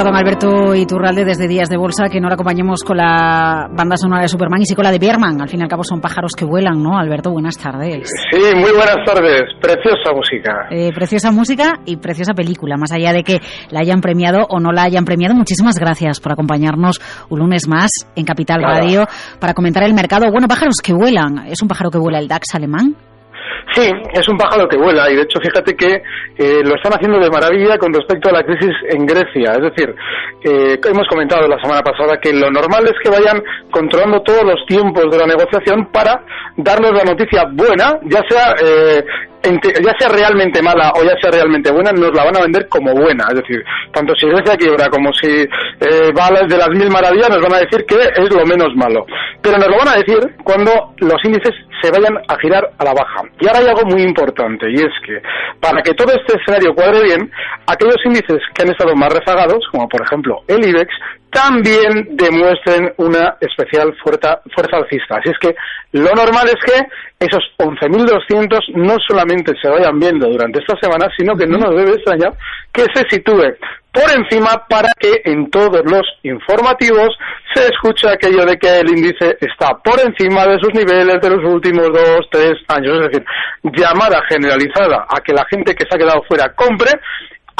Perdonar don Alberto Iturralde desde Días de Bolsa que no le acompañemos con la banda sonora de Superman y sí con la de Bierman. Al fin y al cabo son pájaros que vuelan, ¿no? Alberto, buenas tardes. Sí, muy buenas tardes. Preciosa música. Eh, preciosa música y preciosa película. Más allá de que la hayan premiado o no la hayan premiado, muchísimas gracias por acompañarnos un lunes más en Capital Nada. Radio para comentar el mercado. Bueno, pájaros que vuelan. ¿Es un pájaro que vuela el DAX alemán? Sí, es un pájaro que vuela y de hecho fíjate que eh, lo están haciendo de maravilla con respecto a la crisis en Grecia. Es decir, eh, hemos comentado la semana pasada que lo normal es que vayan controlando todos los tiempos de la negociación para darnos la noticia buena, ya sea eh, ya sea realmente mala o ya sea realmente buena, nos la van a vender como buena. Es decir, tanto si Grecia quiebra como si eh, va a las de las mil maravillas, nos van a decir que es lo menos malo. Pero nos lo van a decir cuando los índices se vayan a girar a la baja. Y ahora hay algo muy importante, y es que para que todo este escenario cuadre bien, aquellos índices que han estado más rezagados, como por ejemplo el IBEX, también demuestren una especial fuerza, fuerza alcista. Así es que lo normal es que esos 11.200 no solamente se vayan viendo durante esta semana, sino que no nos debe extrañar que se sitúe por encima para que en todos los informativos se escuche aquello de que el índice está por encima de sus niveles de los últimos dos, tres años. Es decir, llamada generalizada a que la gente que se ha quedado fuera compre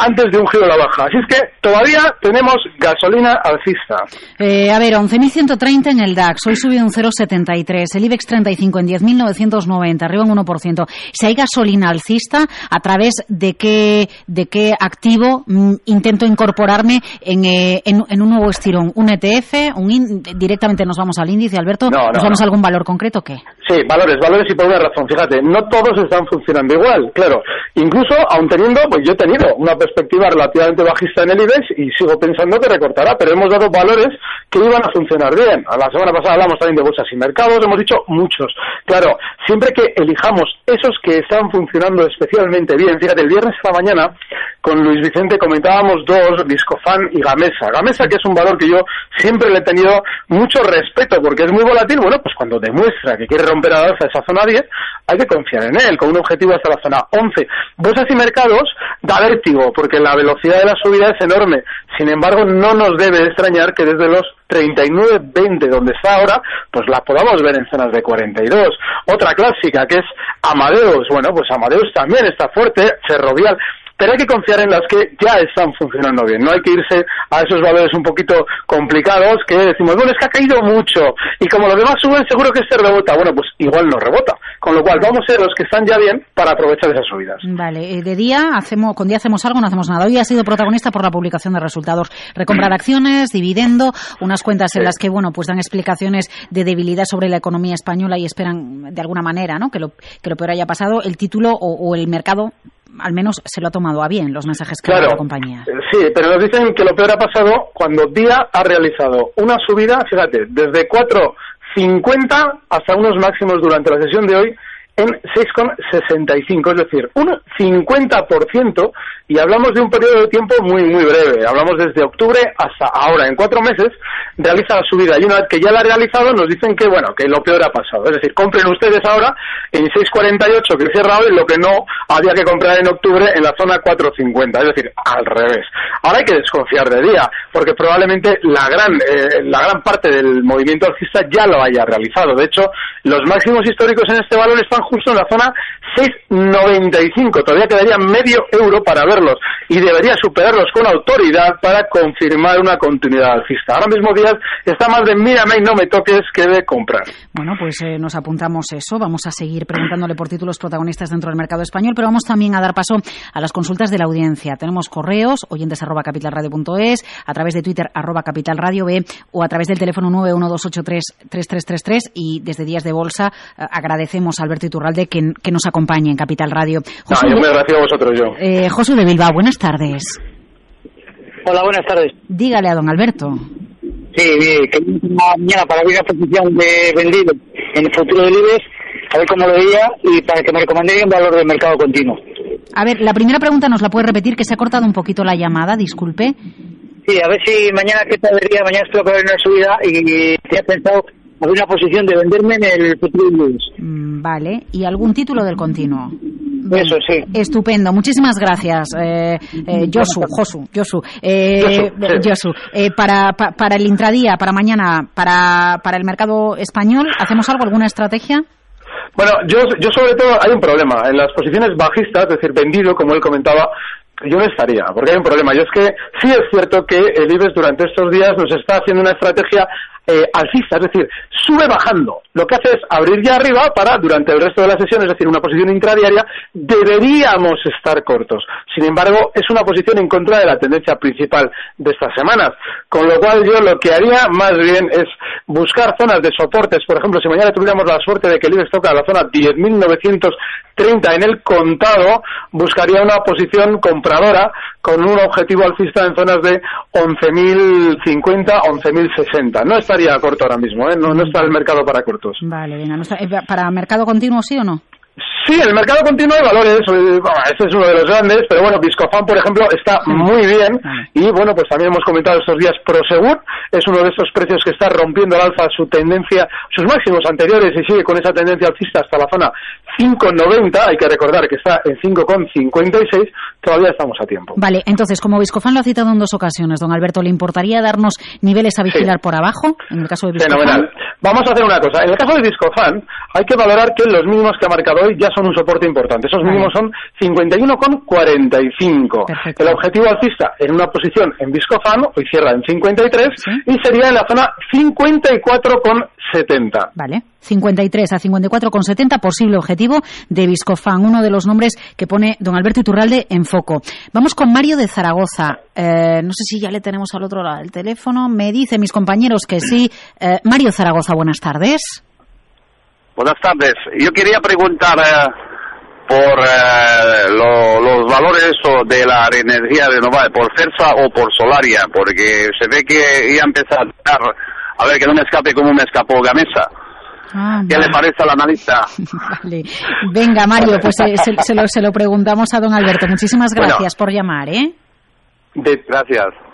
antes de un giro a la baja. Así es que todavía tenemos gasolina alcista. Eh, a ver, 11.130 en el DAX, hoy subido un 0,73, el IBEX 35 en 10.990, arriba un 1%. Si hay gasolina alcista, ¿a través de qué, de qué activo mm, intento incorporarme en, eh, en, en un nuevo estirón? ¿Un ETF? Un in- ¿Directamente nos vamos al índice, Alberto? No, no, ¿Nos vamos no. a algún valor concreto o qué? Sí, valores, valores y por una razón. Fíjate, no todos están funcionando igual, claro. Incluso, aun teniendo, pues yo he tenido una perspectiva relativamente bajista en el IBEX y sigo pensando que recortará, pero hemos dado valores que iban a funcionar bien. A La semana pasada hablamos también de bolsas y mercados, hemos dicho muchos. Claro, siempre que elijamos esos que están funcionando especialmente bien, fíjate, el viernes a la mañana con Luis Vicente comentábamos dos, Discofan y Gamesa. Gamesa, que es un valor que yo siempre le he tenido mucho respeto porque es muy volátil, bueno, pues cuando demuestra que quiere romper a la alza esa zona 10, hay que confiar en él, con un objetivo hasta la zona 11. Bolsas y mercados da vértigo porque la velocidad de la subida es enorme. Sin embargo, no nos debe extrañar que desde los 39.20 donde está ahora, pues la podamos ver en zonas de 42. Otra clásica que es Amadeus. Bueno, pues Amadeus también está fuerte, ferrovial pero hay que confiar en las que ya están funcionando bien. No hay que irse a esos valores un poquito complicados que decimos, bueno, es que ha caído mucho y como los demás suben, seguro que este rebota. Bueno, pues igual no rebota. Con lo cual, vamos a ser los que están ya bien para aprovechar esas subidas. Vale, eh, de día hacemos, con día hacemos algo, no hacemos nada. Hoy ha sido protagonista por la publicación de resultados, recompra de acciones, dividendo, unas cuentas en Sí. las que bueno, pues dan explicaciones de debilidad sobre la economía española y esperan de alguna manera, ¿no? Que lo que lo peor haya pasado. El título o, o el mercado al menos se lo ha tomado a bien los mensajes que Claro, la compañía. eh, sí, pero nos dicen que lo peor ha pasado cuando Día ha realizado una subida, fíjate, desde 4,50 hasta unos máximos durante la sesión de hoy en 6,65, es decir, un 50% y hablamos de un periodo de tiempo muy, muy breve. Hablamos desde octubre hasta ahora. En cuatro meses realiza la subida y una vez que ya la ha realizado nos dicen que, bueno, que lo peor ha pasado. Es decir, compren ustedes ahora en 6,48 que cierra hoy lo que no había que comprar en octubre en la zona 4,50. Es decir, al revés. Ahora hay que desconfiar de día porque probablemente la gran, eh, la gran parte del movimiento alcista ya lo haya realizado. De hecho, los máximos históricos en este valor están justo en la zona 6,95. Todavía quedaría medio euro para verlos y debería superarlos con autoridad para confirmar una continuidad alcista. Ahora mismo Díaz está más de mírame y no me toques que de comprar. Bueno, pues eh, nos apuntamos eso. Vamos a seguir preguntándole por títulos protagonistas dentro del mercado español, pero vamos también a dar paso a las consultas de la audiencia. Tenemos correos, oyentes arroba capitalradio.es, a través de Twitter arroba capitalradio B o a través del teléfono 912833333 y desde Días de Bolsa eh, agradecemos a Alberto Iturralde que, que nos acompañe en Capital Radio. Josu, no, yo muy agradecido a vosotros yo. Eh, Josu de Bilbao, buenas tardes. Hola, buenas tardes. Dígale a don Alberto. Sí, que mañana para ver la posición de vendido en el futuro del IBEX, a ver cómo lo veía y para que me recomendé un valor de mercado continuo. A ver, la primera pregunta nos la puede repetir, que se ha cortado un poquito la llamada, disculpe. Sí, a ver si mañana, ¿qué tal vería? Mañana espero que haya una subida y tenía pensado una posición de venderme en el futuro. Mm, vale, ¿y algún título del continuo? Eso sí. Estupendo, muchísimas gracias, eh, eh, Josu, Josu, Josu, eh, Josu. Eh, para, pa, para el intradía, para mañana, para, para el mercado español, ¿hacemos algo, alguna estrategia? Bueno, yo, yo sobre todo hay un problema. En las posiciones bajistas, es decir, vendido, como él comentaba, yo no estaría, porque hay un problema. Y es que sí es cierto que el IBEX durante estos días nos está haciendo una estrategia eh, alcista, es decir, sube bajando. Lo que hace es abrir ya arriba para, durante el resto de la sesión, es decir, una posición intradiaria, deberíamos estar cortos. Sin embargo, es una posición en contra de la tendencia principal de estas semanas. Con lo cual, yo lo que haría más bien es buscar zonas de soportes. Por ejemplo, si mañana tuviéramos la suerte de que el IBEX toca la zona 10.930 en el contado, buscaría una posición compradora con un objetivo alcista en zonas de 11.050, 11.060. No estaría corto ahora mismo, ¿eh? no, está el mercado para cortos. Vale, venga, eh, ¿para mercado continuo sí o no? Sí, el mercado continuo de valores, este es uno de los grandes, pero bueno, Viscofan, por ejemplo, está muy bien y bueno, pues también hemos comentado estos días Prosegur, es uno de esos precios que está rompiendo al alza su tendencia, sus máximos anteriores y sigue con esa tendencia alcista hasta la zona 5,90, hay que recordar que está en 5,56, todavía estamos a tiempo. Vale, entonces, como Viscofan lo ha citado en dos ocasiones, don Alberto, ¿le importaría darnos niveles a vigilar por abajo en el caso de Viscofan? Fenomenal. Vamos a hacer una cosa, en el caso de Viscofan hay que valorar que los mínimos que ha marcado hoy ya son un soporte importante. Esos mínimos son 51,45. El objetivo alcista en una posición en Viscofan, hoy cierra en 53, y sería en la zona 54,70. Vale. 53 a 54,70, posible objetivo de Viscofan, uno de los nombres que pone don Alberto Iturralde en foco. Vamos con Mario de Zaragoza. Eh, no sé si ya le tenemos al otro lado del teléfono. Me dice mis compañeros que sí. Eh, Mario Zaragoza, buenas tardes. Buenas tardes. Yo quería preguntar eh, por eh, lo, los valores de la energía renovable, por CERSA o por Solaria, porque se ve que ya empieza a a ver que no me escape como me escapó Gamesa. Ah, ¿Qué le parece al analista? vale. Venga, Mario, pues eh, se, se, lo, se, lo, preguntamos a don Alberto. Muchísimas gracias bueno, por llamar, ¿eh? De, gracias.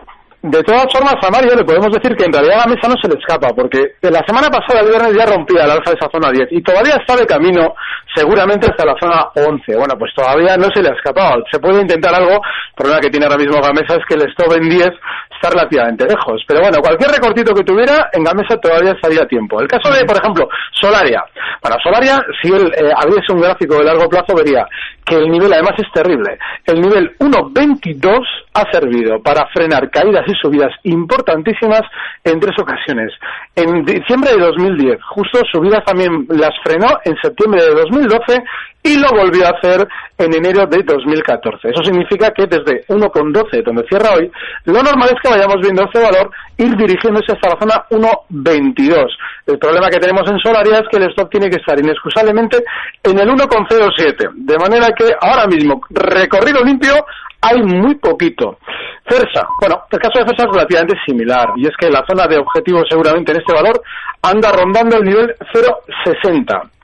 De todas formas, a Mario le podemos decir que en realidad la mesa no se le escapa, porque la semana pasada el viernes ya rompía el alza de esa zona 10 y todavía está de camino seguramente hasta la zona 11. Bueno, pues todavía no se le ha escapado. Se puede intentar algo, el problema que tiene ahora mismo Gamesa es que el stop en 10 está relativamente lejos. Pero bueno, cualquier recortito que tuviera, en Gamesa todavía estaría a tiempo. El caso de, por ejemplo, Solaria. Para Solaria, si él eh, abriese un gráfico de largo plazo, vería que el nivel además es terrible. El nivel 1.22 ha servido para frenar caídas y subidas importantísimas en tres ocasiones. En diciembre de 2010, justo subidas también las frenó en septiembre de 2012 y lo volvió a hacer en enero de 2014. Eso significa que desde 1,12, donde cierra hoy, lo normal es que vayamos viendo este valor ir dirigiéndose hasta la zona 1,22. El problema que tenemos en Solaria es que el stop tiene que estar inexcusablemente en el 1,07. De manera que ahora mismo, recorrido limpio, hay muy poquito. Fersa, bueno, el caso de Fersa es relativamente similar, y es que la zona de objetivo seguramente en este valor anda rondando el nivel 0,60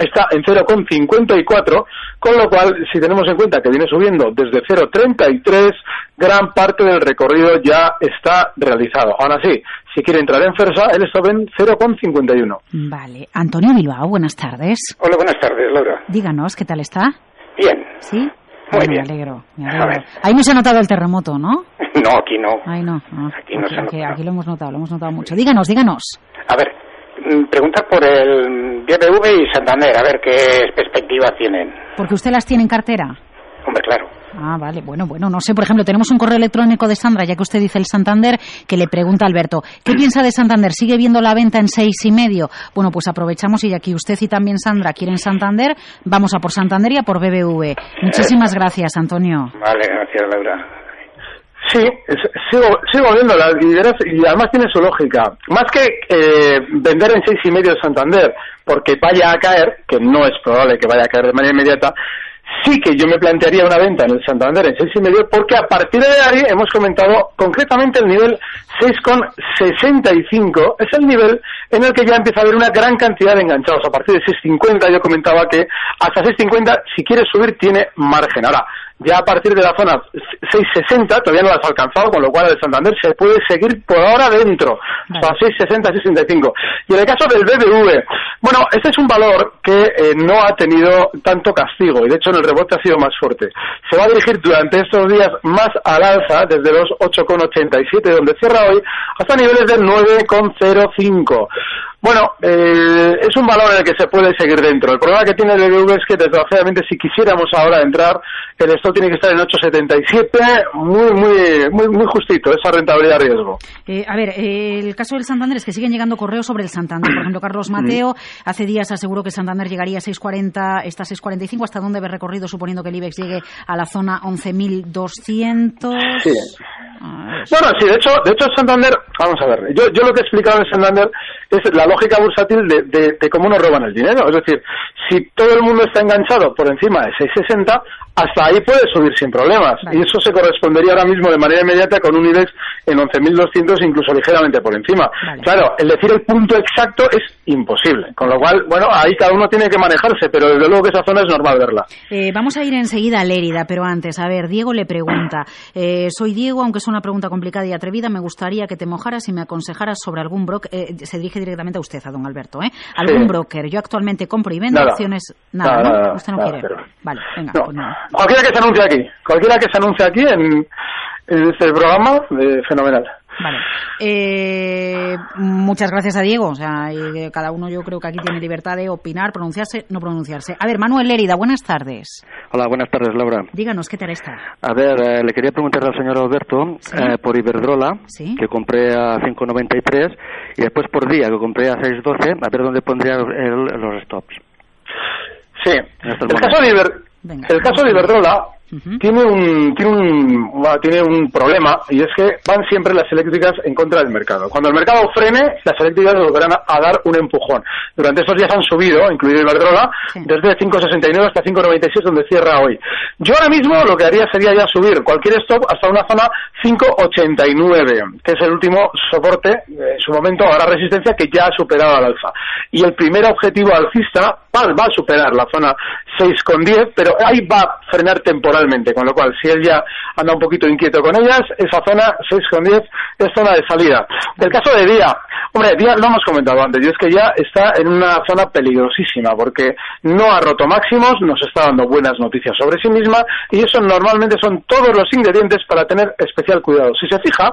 está en 0,54, con lo cual, si tenemos en cuenta que viene subiendo desde 0,33, gran parte del recorrido ya está realizado. Aún así, si quiere entrar en Fersa, él está en 0,51. Vale. Antonio Bilbao, buenas tardes. Hola, buenas tardes, Laura. Díganos, ¿qué tal está? Bien. ¿Sí? Muy Ay, bien. Me alegro, me alegro. Ahí no se ha notado el terremoto, ¿no? No, aquí no. Ay, no. no. Aquí no se ha aquí, notado. aquí lo hemos notado, lo hemos notado mucho. Díganos, díganos. A ver, preguntar por el BBV y Santander, a ver qué perspectiva tienen. Porque usted las tiene en cartera. Hombre, claro. Ah, vale, bueno, bueno, no sé, por ejemplo, tenemos un correo electrónico de Sandra, ya que usted dice el Santander, que le pregunta a Alberto, ¿qué piensa de Santander? ¿Sigue viendo la venta en seis y medio? Bueno, pues aprovechamos y aquí usted y también Sandra quieren Santander, vamos a por Santander y a por BBV. Muchísimas gracias, Antonio. Vale, gracias, Laura. Sí, sigo, sigo viendo lideras y además tiene su lógica. Más que eh, vender en seis y medio Santander porque vaya a caer, que no es probable que vaya a caer de manera inmediata, sí que yo me plantearía una venta en el Santander en seis y medio porque a partir de ahí hemos comentado concretamente el nivel 6,65 es el nivel en el que ya empieza a haber una gran cantidad de enganchados. A partir de 6,50 yo comentaba que hasta 6,50 si quieres subir tiene margen. Ahora, ya a partir de la zona 660 todavía no la has alcanzado, con lo cual el Santander se puede seguir por ahora dentro, hasta 660, 665. Y en el caso del BBV, bueno, este es un valor que eh, no ha tenido tanto castigo y de hecho en el rebote ha sido más fuerte. Se va a dirigir durante estos días más al alza, desde los 8,87 donde cierra hoy, hasta niveles del 9,05. Bueno, eh, es un valor en el que se puede seguir dentro. El problema que tiene el BBV es que, desgraciadamente, si quisiéramos ahora entrar, el stop tiene que estar en 8,77, muy, muy, muy, muy justito, esa rentabilidad riesgo. Eh, a ver, eh, el caso del Santander es que siguen llegando correos sobre el Santander. Por ejemplo, Carlos Mateo hace días aseguró que Santander llegaría a 6.40, está a 6.45. ¿Hasta dónde ve recorrido suponiendo que el IBEX llegue a la zona 11.200? Sí. Bueno, sí, de hecho, de hecho Santander, vamos a ver, yo, yo lo que he explicado en Santander es la lógica bursátil de, de, de cómo nos roban el dinero. Es decir, si todo el mundo está enganchado por encima de 660, hasta ahí puede subir sin problemas. Y eso se correspondería ahora mismo de manera inmediata con un IBEX en 11.200, incluso ligeramente por encima. Claro, el decir el punto exacto es imposible. Con lo cual, bueno, ahí cada uno tiene que manejarse, pero desde luego que esa zona es normal verla. Eh, vamos a ir enseguida a Lérida, pero antes, a ver, Diego le pregunta. Eh, soy Diego, aunque es una pregunta complicada y atrevida, me gustaría que te mojaras y me aconsejaras sobre algún broker. eh, se dirige directamente a usted, a don Alberto, ¿eh? Algún Sí. broker. Yo actualmente compro y vendo Nada. acciones. Nada, Nada, ¿no? nada, usted no quiere. pero- Vale, venga, No. pues. Cualquiera que se anuncie aquí, cualquiera que se anuncie aquí en, en este programa, eh, fenomenal. Vale. Eh, muchas gracias a Diego. O sea, y, cada uno yo creo que aquí tiene libertad de opinar, pronunciarse, no pronunciarse. A ver, Manuel Lérida, buenas tardes. Hola, buenas tardes, Laura. Díganos, ¿qué tal está? A ver, eh, le quería preguntar al señor Alberto eh, por Iberdrola, Sí. que compré a 5.93, y después por día, que compré a 6.12, a ver dónde pondría el- los stops. Sí. En estos El caso de, Iber- el caso de Iberdrola tiene un tiene un bueno, tiene un problema y es que van siempre las eléctricas en contra del mercado. Cuando el mercado frene, las eléctricas volverán a, a dar un empujón. Durante estos días han subido, incluido Iberdrola, desde 5.69 hasta 5.96 donde cierra hoy. Yo ahora mismo lo que haría sería ya subir cualquier stop hasta una zona 5.89, que es el último soporte, eh, en su momento ahora resistencia que ya ha superado al alza. Y el primer objetivo alcista va, va a superar la zona 6,10, pero ahí va a frenar temporalmente, con lo cual si él ya anda un poquito inquieto con ellas, esa zona 6,10 es zona de salida. Del caso de Día, hombre, Día lo hemos comentado antes, y es que ya está en una zona peligrosísima, porque no ha roto máximos, nos está dando buenas noticias sobre sí misma, y eso normalmente son todos los ingredientes para tener especial cuidado. Si se fija,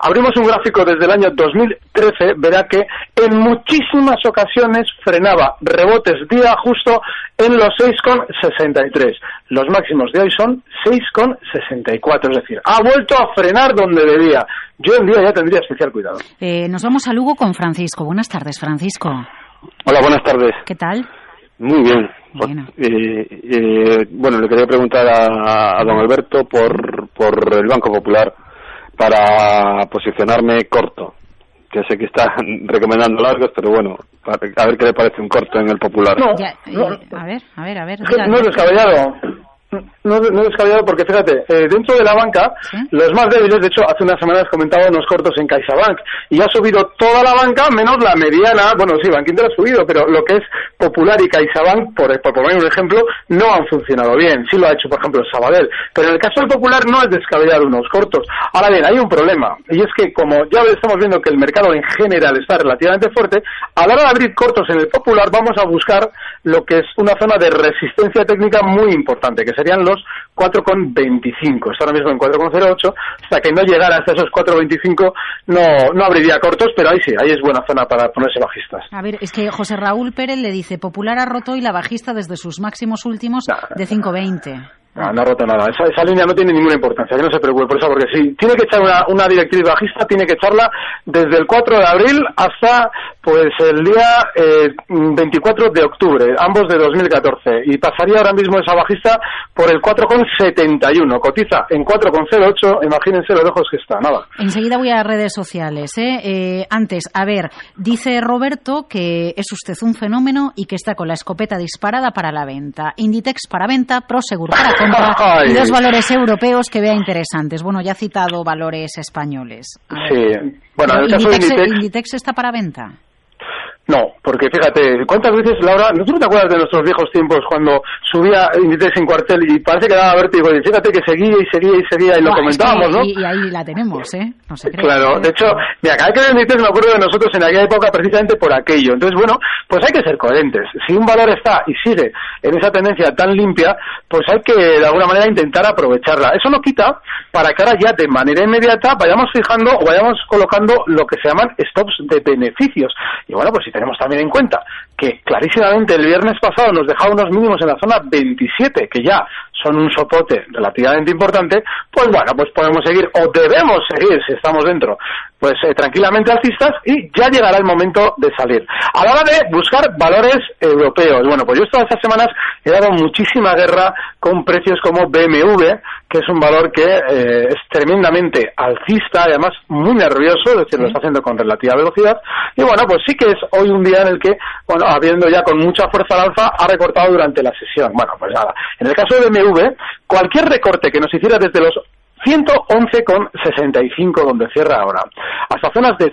abrimos un gráfico desde el año 2013, verá que en muchísimas ocasiones frenaba rebotes día justo en los 6,63. Los máximos de hoy son 6,64, es decir, ha vuelto a frenar donde debía. Yo en día ya tendría especial cuidado. Eh, nos vamos a Lugo con Francisco. Buenas tardes, Francisco. Hola, buenas tardes. ¿Qué tal? Muy bien. Eh, eh, bueno, le quería preguntar a, a don Alberto por, por el Banco Popular para posicionarme corto, que sé que está recomendando largos, pero bueno, a ver qué le parece un corto en el Popular. Ya, eh, a ver, a ver, a ver. No es descabellado. No, no es descabellado porque fíjate, eh, dentro de la banca, los más débiles, de hecho, hace unas semanas comentaba unos cortos en CaixaBank y ha subido toda la banca menos la mediana, bueno, sí, Bank Inter ha subido, pero lo que es Popular y CaixaBank, por, por poner un ejemplo, no han funcionado bien. Sí lo ha hecho, por ejemplo, el Sabadell. Pero en el caso del Popular no es descabellado unos cortos. Ahora bien, hay un problema y es que como ya estamos viendo que el mercado en general está relativamente fuerte, a la hora de abrir cortos en el Popular vamos a buscar lo que es una zona de resistencia técnica muy importante, que serían los 4,25. Está ahora mismo en 4,08. Hasta que no llegara hasta esos 4,25 no, no abriría cortos, pero ahí sí, ahí es buena zona para ponerse bajistas. A ver, es que José Raúl Pérez le dice, Popular ha roto y la bajista desde sus máximos últimos de 5,20. No, no ha roto nada. Esa, esa línea no tiene ninguna importancia, que no se preocupe por eso, porque si tiene que echar una, una directriz bajista, tiene que echarla desde el 4 de abril hasta pues el día eh, 24 de octubre, ambos de 2014. Y pasaría ahora mismo esa bajista por el 4,71. Cotiza en 4,08. Imagínense lo lejos que está, nada. Enseguida voy a redes sociales. ¿eh? Eh, antes, a ver, dice Roberto que es usted un fenómeno y que está con la escopeta disparada para la venta. Inditex para venta, Prosegur compra y dos valores europeos que vea interesantes. Bueno, ya ha citado valores españoles. Sí. Bueno, en el caso Inditex, de Inditex... Inditex está para venta. No, porque fíjate, ¿cuántas veces, Laura, ¿no tú no te acuerdas de nuestros viejos tiempos cuando subía Inditex en cuartel y parece que daba vértigo y fíjate que seguía y seguía y seguía y lo comentábamos, ¿no? Y, y ahí la tenemos, ¿eh? No se cree. Claro, de hecho, mira, cada que Inditex me acuerdo de nosotros en aquella época precisamente por aquello. Entonces, bueno, pues hay que ser coherentes. Si un valor está y sigue en esa tendencia tan limpia, pues hay que de alguna manera intentar aprovecharla. Eso no quita para que ahora ya de manera inmediata vayamos fijando o vayamos colocando lo que se llaman stops de beneficios. Y bueno, pues si tenemos también en cuenta que clarísimamente el viernes pasado nos dejaba unos mínimos en la zona 27, que ya son un soporte relativamente importante, pues bueno, pues podemos seguir o debemos seguir si estamos dentro, pues eh, tranquilamente alcistas y ya llegará el momento de salir. A la hora de buscar valores europeos, bueno, pues yo todas estas semanas he dado muchísima guerra con precios como BMW, que es un valor que eh, es tremendamente alcista y además muy nervioso, es decir, lo está haciendo con relativa velocidad. Y bueno, pues sí que es hoy un día en el que, bueno, habiendo ya con mucha fuerza al alza, ha recortado durante la sesión. Bueno, pues nada. En el caso de BMW, cualquier recorte que nos hiciera desde los 111,65 donde cierra ahora, hasta zonas de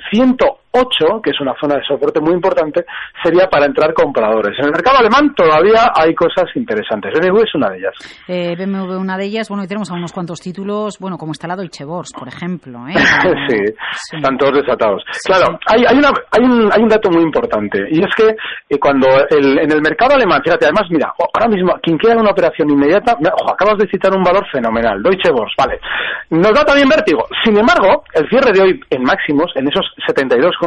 108, que es una zona de soporte muy importante, sería para entrar compradores. En el mercado alemán todavía hay cosas interesantes. BMW es una de ellas. Eh, BMW una de ellas, bueno, y tenemos a unos cuantos títulos, bueno, como está la Deutsche Börse, por ejemplo, ¿eh? sí, están todos desatados. Claro, hay, hay, una, hay, un, hay un dato muy importante y es que eh, cuando el, en el mercado alemán, fíjate, además, mira, o- ahora mismo, quien quiera una operación inmediata, ojo, acabas de citar un valor fenomenal, Deutsche Börse, vale. Nos da también vértigo. Sin embargo, el cierre de hoy en máximos, en esos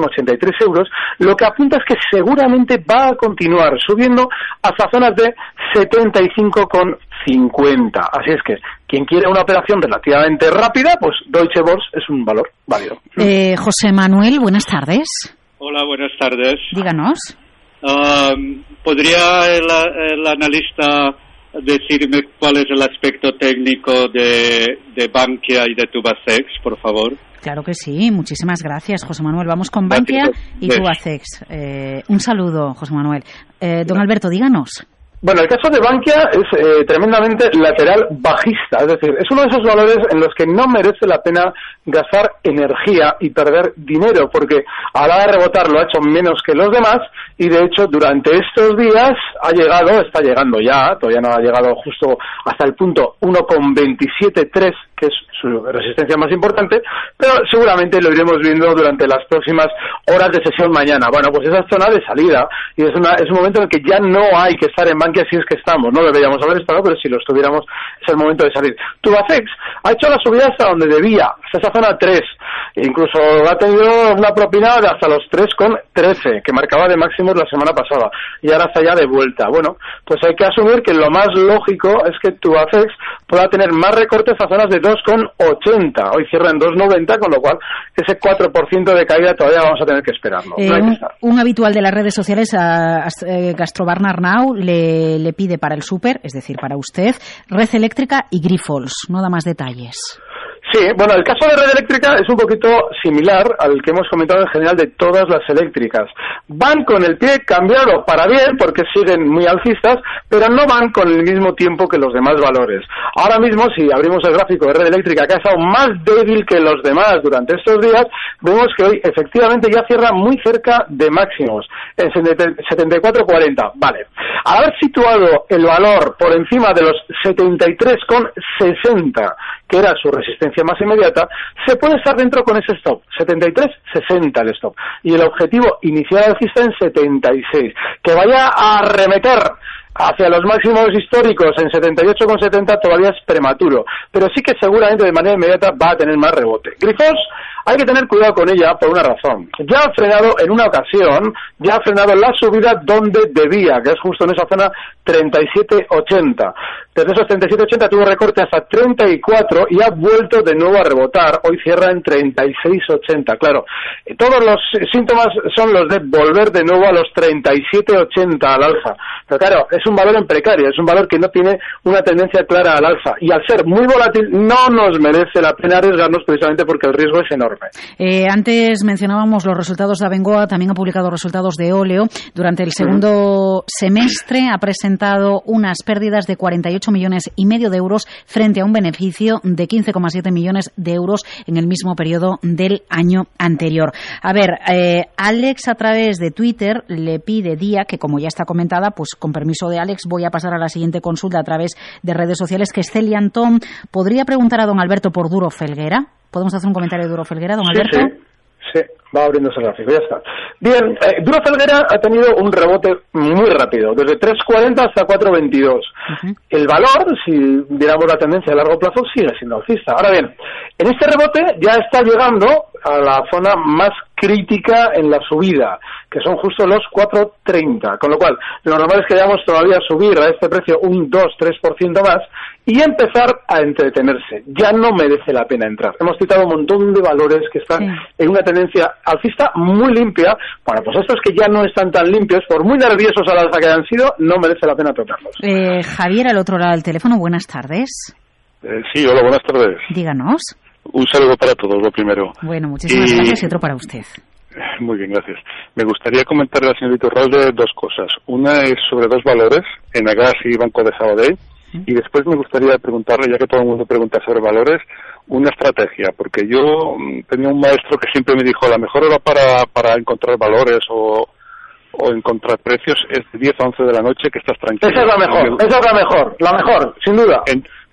72,83 euros, lo que apunta es que seguramente va a continuar subiendo hasta zonas de 75,50. Así es que quien quiere una operación relativamente rápida, pues Deutsche Börse es un valor válido. Eh, José Manuel, buenas tardes. Hola, buenas tardes. Díganos. Um, ¿Podría el, el analista decirme cuál es el aspecto técnico de, de Bankia y de Tubacex, por favor? Claro que sí, muchísimas gracias, José Manuel. Vamos con. Bankia y Yes. Tubacex. Eh, un saludo, José Manuel. Eh, don Alberto, díganos. Bueno, el caso de Bankia es eh, tremendamente lateral bajista, es decir, es uno de esos valores en los que no merece la pena gastar energía y perder dinero, porque a la hora de rebotar lo ha hecho menos que los demás y de hecho durante estos días ha llegado, está llegando ya, todavía no ha llegado justo hasta el punto 1,273, que es su resistencia más importante, pero seguramente lo iremos viendo durante las próximas horas de sesión mañana. Bueno, pues esa es zona de salida y es, una, es un momento en el que ya no hay que estar en Bankia si es que estamos. No deberíamos haber estado, pero si lo estuviéramos es el momento de salir. Tubacex ha hecho la subida hasta donde debía, hasta esa zona 3. E incluso ha tenido una propina de hasta los 3,13 que marcaba de máximos la semana pasada y ahora está ya de vuelta. Bueno, pues hay que asumir que lo más lógico es que Tubacex pueda tener más recortes a zonas de 2,80. Hoy cierra en 2,90, con lo cual ese 4% de caída todavía vamos a tener que esperarlo. Eh, No hay que un, estar. un habitual de las redes sociales, a, a- eh, Gastrobar Narnau, le, le pide para el súper, es decir, para usted, red eléctrica y Grifols. No da más detalles. Sí, bueno, el caso de red eléctrica es un poquito similar al que hemos comentado en general de todas las eléctricas. Van con el pie cambiado para bien porque siguen muy alcistas, pero no van con el mismo tiempo que los demás valores. Ahora mismo, si abrimos el gráfico de red eléctrica que ha estado más débil que los demás durante estos días, vemos que hoy efectivamente ya cierra muy cerca de máximos, en 74,40. Vale. Al haber situado el valor por encima de los 73,60, que era su resistencia más inmediata, se puede estar dentro con ese stop, 73,60 el stop. Y el objetivo inicial alcista en 76. Que vaya a remeter hacia los máximos históricos en 78,70 todavía es prematuro, pero sí que seguramente de manera inmediata va a tener más rebote. Grifos hay que tener cuidado con ella por una razón. Ya ha frenado en una ocasión, ya ha frenado la subida donde debía, que es justo en esa zona 37,80. Desde esos 37,80 tuvo recorte hasta 34 y ha vuelto de nuevo a rebotar. Hoy cierra en 36,80. Claro, eh, todos los síntomas son los de volver de nuevo a los 37,80 al alza. Pero claro, es un valor en precario, es un valor que no tiene una tendencia clara al alza. Y al ser muy volátil, no nos merece la pena arriesgarnos precisamente porque el riesgo es enorme. Eh, antes mencionábamos los resultados de Abengoa, también ha publicado resultados de óleo. Durante el segundo semestre ha presentado unas pérdidas de 48 millones y medio de euros frente a un beneficio de 15,7 millones de euros en el mismo periodo del año anterior. A ver, eh, Alex a través de Twitter le pide día que como ya está comentada, pues con permiso de Alex voy a pasar a la siguiente consulta a través de redes sociales que es Celian Tom. ¿Podría preguntar a don Alberto por Duro Felguera? ¿Podemos hacer un comentario de Duro Felguera, don Alberto? Sí, sí, va abriéndose el gráfico, ya está. Bien, eh, Duro Felguera ha tenido un rebote muy rápido, desde 3.40 hasta 4.22. El valor, si viéramos la tendencia a largo plazo, sigue siendo alcista. Ahora bien, en este rebote ya está llegando a la zona más crítica en la subida, que son justo los 4.30. Con lo cual, lo normal es que vayamos todavía a subir a este precio un 2-3% más y empezar a entretenerse. Ya no merece la pena entrar. Hemos citado un montón de valores que están en una tendencia alcista muy limpia. Bueno, pues estos que ya no están tan limpios, por muy nerviosos a la alza que hayan sido, no merece la pena tocarlos. Eh, Javier, al otro lado del teléfono, buenas tardes. Eh, sí, hola, buenas tardes. Díganos. Un saludo para todos, lo primero. Bueno, muchísimas gracias y otro para usted. Muy bien, gracias. Me gustaría comentar a la señorita Iturralde dos cosas. Una es sobre dos valores, Enagas y Banco de Sabadell. Y después me gustaría preguntarle, ya que todo el mundo pregunta sobre valores, una estrategia, porque yo mm, tenía un maestro que siempre me dijo, la mejor hora para, para encontrar valores o, o encontrar precios es de 10 a 11 de la noche que estás tranquilo. Esa es la mejor, esa es la mejor, la mejor, sin duda.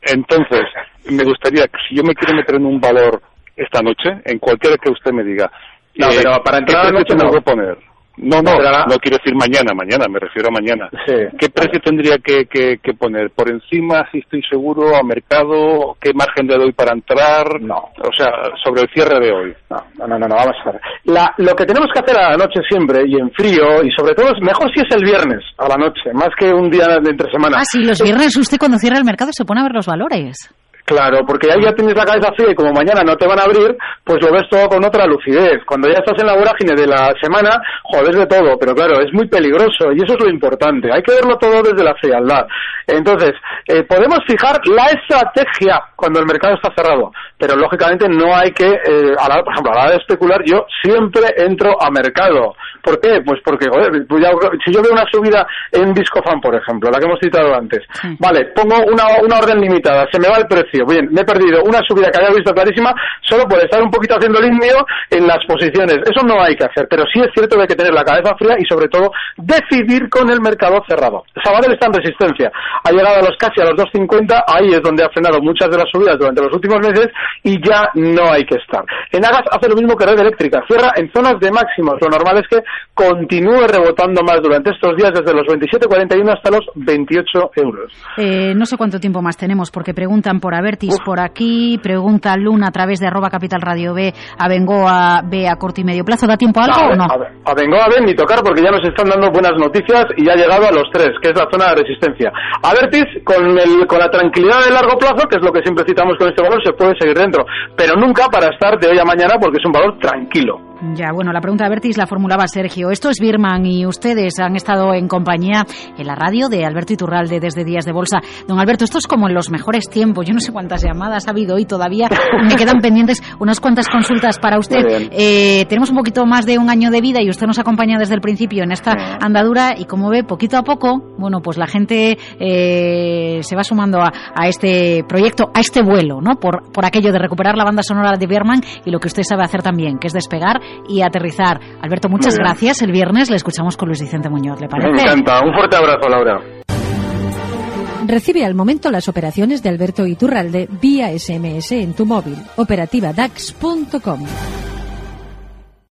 Entonces, me gustaría que si yo me quiero meter en un valor esta noche, en cualquiera que usted me diga, no, eh, pero para entrar a la ¿qué precio noche no. tengo que poner? No, no, no quiero decir mañana, mañana, me refiero a mañana. ¿Qué precio tendría que, que, que poner? ¿Por encima, si estoy seguro, a mercado? ¿Qué margen le doy para entrar? No. O sea, sobre el cierre de hoy. No, no, no, no, vamos a ver. La, lo que tenemos que hacer a la noche siempre, y en frío, y sobre todo, es mejor si es el viernes a la noche, más que un día de entre semana. Ah, sí, los viernes usted cuando cierra el mercado se pone a ver los valores. Claro, porque ahí ya tienes la cabeza fría y como mañana no te van a abrir, pues lo ves todo con otra lucidez. Cuando ya estás en la vorágine de la semana, jodes de todo, pero claro, es muy peligroso y eso es lo importante. Hay que verlo todo desde la frialdad. Entonces, eh, podemos fijar la estrategia cuando el mercado está cerrado, pero lógicamente no hay que, eh, a la, por ejemplo, a la hora de especular, yo siempre entro a mercado. ¿Por qué? Pues porque, joder, pues ya- si yo veo una subida en Viscofan, por ejemplo, la que hemos citado antes, vale, pongo una, una orden limitada, se me va el precio, bien, me he perdido una subida que había visto clarísima solo por estar un poquito haciendo el indio en las posiciones. Eso no hay que hacer, pero sí es cierto que hay que tener la cabeza fría y sobre todo decidir con el mercado cerrado. Sabadell está en resistencia, ha llegado a los casi a los 2.50, ahí es donde ha frenado muchas de las subidas durante los últimos meses y ya no hay que estar. En Agas hace lo mismo que Red Eléctrica, cierra en zonas de máximos. Lo normal es que continúe rebotando más durante estos días desde los 27.41 hasta los 28 euros. Eh, no sé cuánto tiempo más tenemos porque preguntan por Avertis por aquí, pregunta Luna a través de arroba capital radio B, a Bengoa B a corto y medio plazo. ¿Da tiempo a algo a, o no? A, a Bengoa Ben ni tocar porque ya nos están dando buenas noticias y ya ha llegado a los tres, que es la zona de resistencia. Avertis, con, el, con la tranquilidad de largo plazo, que es lo que siempre citamos con este valor, se puede seguir dentro, pero nunca para estar de hoy a mañana porque es un valor tranquilo. Ya, bueno, la pregunta de Avertis la formulaba Sergio. Esto es Birman y ustedes han estado en compañía en la radio de Alberto Iturralde desde Días de Bolsa. Don Alberto, esto es como en los mejores tiempos. Yo no sé cuántas llamadas ha habido hoy todavía. Me quedan pendientes unas cuantas consultas para usted. Eh, tenemos un poquito más de un año de vida y usted nos acompaña desde el principio en esta andadura y como ve, poquito a poco, bueno, pues la gente eh, se va sumando a, a este proyecto, a este vuelo, ¿no? Por, por aquello de recuperar la banda sonora de Birman y lo que usted sabe hacer también, que es despegar y aterrizar. Alberto, muchas gracias. El viernes le escuchamos con Luis Vicente Muñoz, ¿le Me parece? encanta. Un fuerte abrazo, Laura. Recibe al momento las operaciones de Alberto Iturralde vía SMS en tu móvil. Operativa DAX.com.